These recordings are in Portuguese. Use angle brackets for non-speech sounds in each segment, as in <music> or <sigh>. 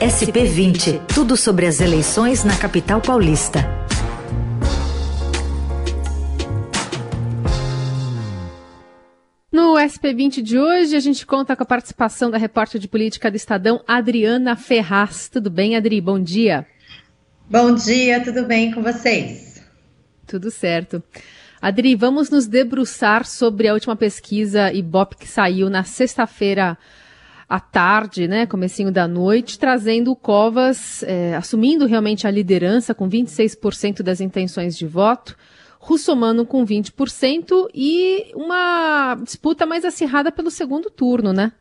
SP20, tudo sobre as eleições na capital paulista. No SP20 de hoje, a gente conta com a participação da repórter de política do Estadão, Adriana Ferraz. Tudo bem, Adri? Bom dia. Bom dia, tudo bem com vocês? Tudo certo. Adri, vamos nos debruçar sobre a última pesquisa Ibope que saiu na sexta-feira à tarde, né, comecinho da noite, trazendo o Covas é, assumindo realmente a liderança com 26% das intenções de voto, Russomano com 20% e uma disputa mais acirrada pelo segundo turno, né?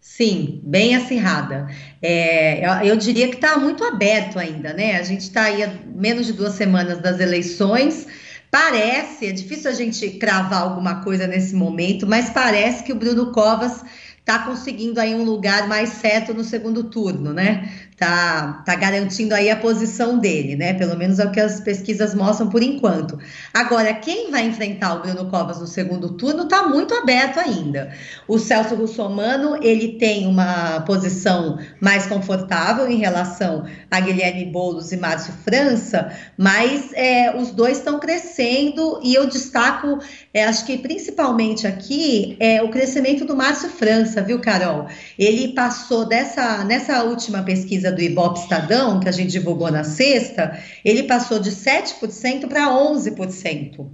Sim, bem acirrada. É, eu, eu, diria que está muito aberto ainda, né? A gente está aí a menos de duas semanas das eleições. Parece, é difícil a gente cravar alguma coisa nesse momento, mas parece que o Bruno Covas está conseguindo aí um lugar mais certo no segundo turno, né? Tá, tá garantindo aí a posição dele, né? Pelo menos é o que as pesquisas mostram por enquanto. Agora, quem vai enfrentar o Bruno Covas no segundo turno está muito aberto ainda. O Celso Russomano, ele tem uma posição mais confortável em relação a Guilherme Boulos e Márcio França, mas é, os dois estão crescendo e eu destaco, é, acho que principalmente aqui, é o crescimento do Márcio França viu, Carol? Ele passou dessa, nessa última pesquisa do Ibope Estadão, que a gente divulgou na sexta, ele passou de 7% para 11%.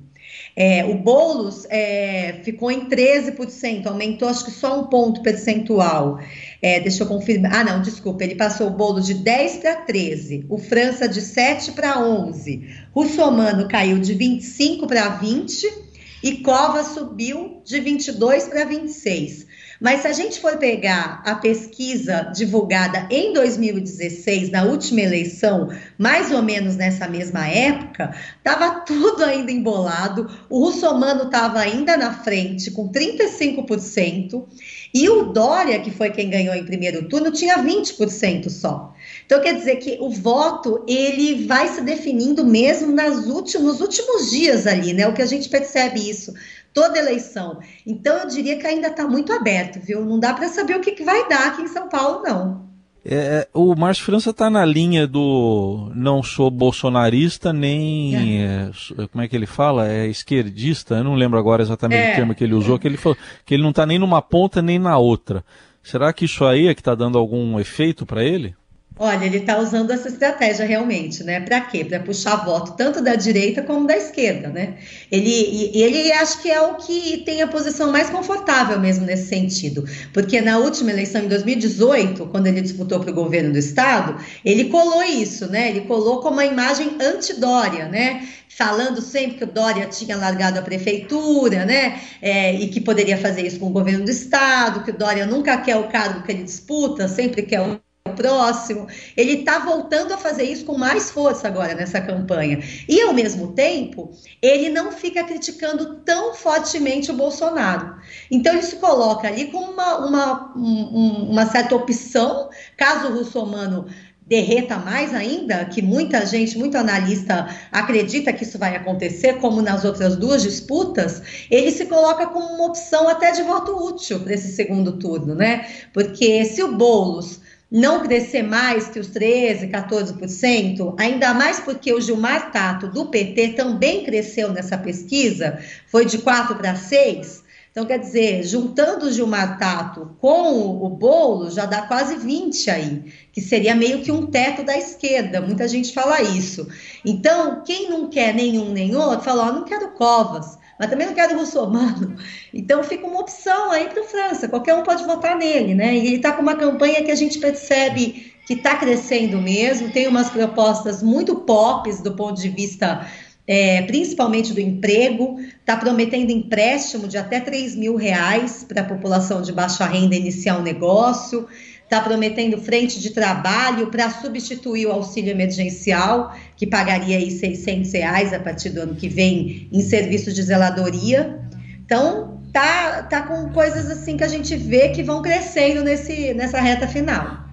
É, o Boulos é, ficou em 13%, aumentou acho que só um ponto percentual. É, deixa eu confirmar. Ah, não, desculpa, ele passou o Boulos de 10 para 13, o França de 7 para 11, o Somano caiu de 25 para 20 e Cova subiu de 22 para 26. Mas se a gente for pegar a pesquisa divulgada em 2016, na última eleição, mais ou menos nessa mesma época, estava <laughs> tudo ainda embolado. O russomano estava ainda na frente, com 35%, e o Dória, que foi quem ganhou em primeiro turno, tinha 20% só. Então quer dizer que o voto ele vai se definindo mesmo nas últimos, nos últimos dias ali, né? O que a gente percebe isso toda eleição. Então eu diria que ainda está muito aberto, viu? Não dá para saber o que, que, vai dar aqui em São Paulo, não. É, é o Márcio França está na linha do não sou bolsonarista nem é. É, como é que ele fala é esquerdista. Eu não lembro agora exatamente o é. termo que ele usou. Que ele falou que ele não está nem numa ponta nem na outra. Será que isso aí é que está dando algum efeito para ele? Olha, ele está usando essa estratégia realmente, né? Para quê? Para puxar voto tanto da direita como da esquerda, né? Ele, ele acho que é o que tem a posição mais confortável mesmo nesse sentido, porque na última eleição em 2018, quando ele disputou para o governo do estado, ele colou isso, né? Ele colou como uma imagem anti-Dória, né? falando sempre que o Dória tinha largado a prefeitura, né? É, e que poderia fazer isso com o governo do estado, que o Dória nunca quer o cargo que ele disputa, sempre quer o próximo. Ele está voltando a fazer isso com mais força agora nessa campanha. E, ao mesmo tempo, ele não fica criticando tão fortemente o Bolsonaro. Então, ele se coloca ali como uma, uma, um, uma certa opção, caso o russomano derreta mais ainda, que muita gente, muito analista acredita que isso vai acontecer, como nas outras duas disputas, ele se coloca como uma opção até de voto útil para esse segundo turno, né? Porque se o Boulos não crescer mais que os 13%, 14%, ainda mais porque o Gilmar Tato, do PT, também cresceu nessa pesquisa, foi de 4 para 6%. Então, quer dizer, juntando o Gilmar Tato com o bolo, já dá quase 20 aí, que seria meio que um teto da esquerda. Muita gente fala isso. Então, quem não quer nenhum nem outro, fala: Ó, não quero Covas mas também não quero russomano. Então fica uma opção aí para a França, qualquer um pode votar nele, né? E ele está com uma campanha que a gente percebe que está crescendo mesmo, tem umas propostas muito pops do ponto de vista é, principalmente do emprego, está prometendo empréstimo de até 3 mil reais para a população de baixa renda iniciar um negócio está prometendo frente de trabalho para substituir o auxílio emergencial, que pagaria aí 600 reais a partir do ano que vem em serviços de zeladoria. Então, tá, tá com coisas assim que a gente vê que vão crescendo nesse, nessa reta final.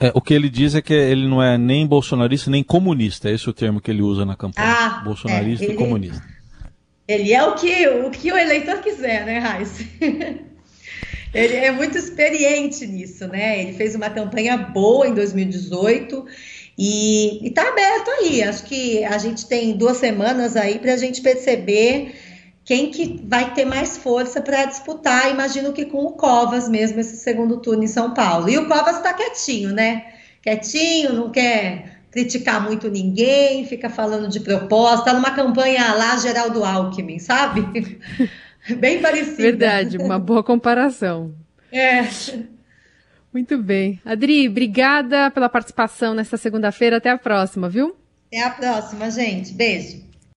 É, o que ele diz é que ele não é nem bolsonarista nem comunista, esse é o termo que ele usa na campanha. Ah, bolsonarista é, ele, e comunista. Ele é o que, o que o eleitor quiser, né, Raíssa? <laughs> Ele é muito experiente nisso, né? Ele fez uma campanha boa em 2018 e está aberto aí. Acho que a gente tem duas semanas aí para a gente perceber quem que vai ter mais força para disputar. Imagino que com o Covas mesmo esse segundo turno em São Paulo. E o Covas está quietinho, né? Quietinho, não quer criticar muito ninguém, fica falando de proposta, numa campanha lá Geraldo Alckmin, sabe? <laughs> <laughs> Bem parecido. Verdade, uma boa comparação. <laughs> É. Muito bem. Adri, obrigada pela participação nesta segunda-feira. Até a próxima, viu? Até a próxima, gente. Beijo.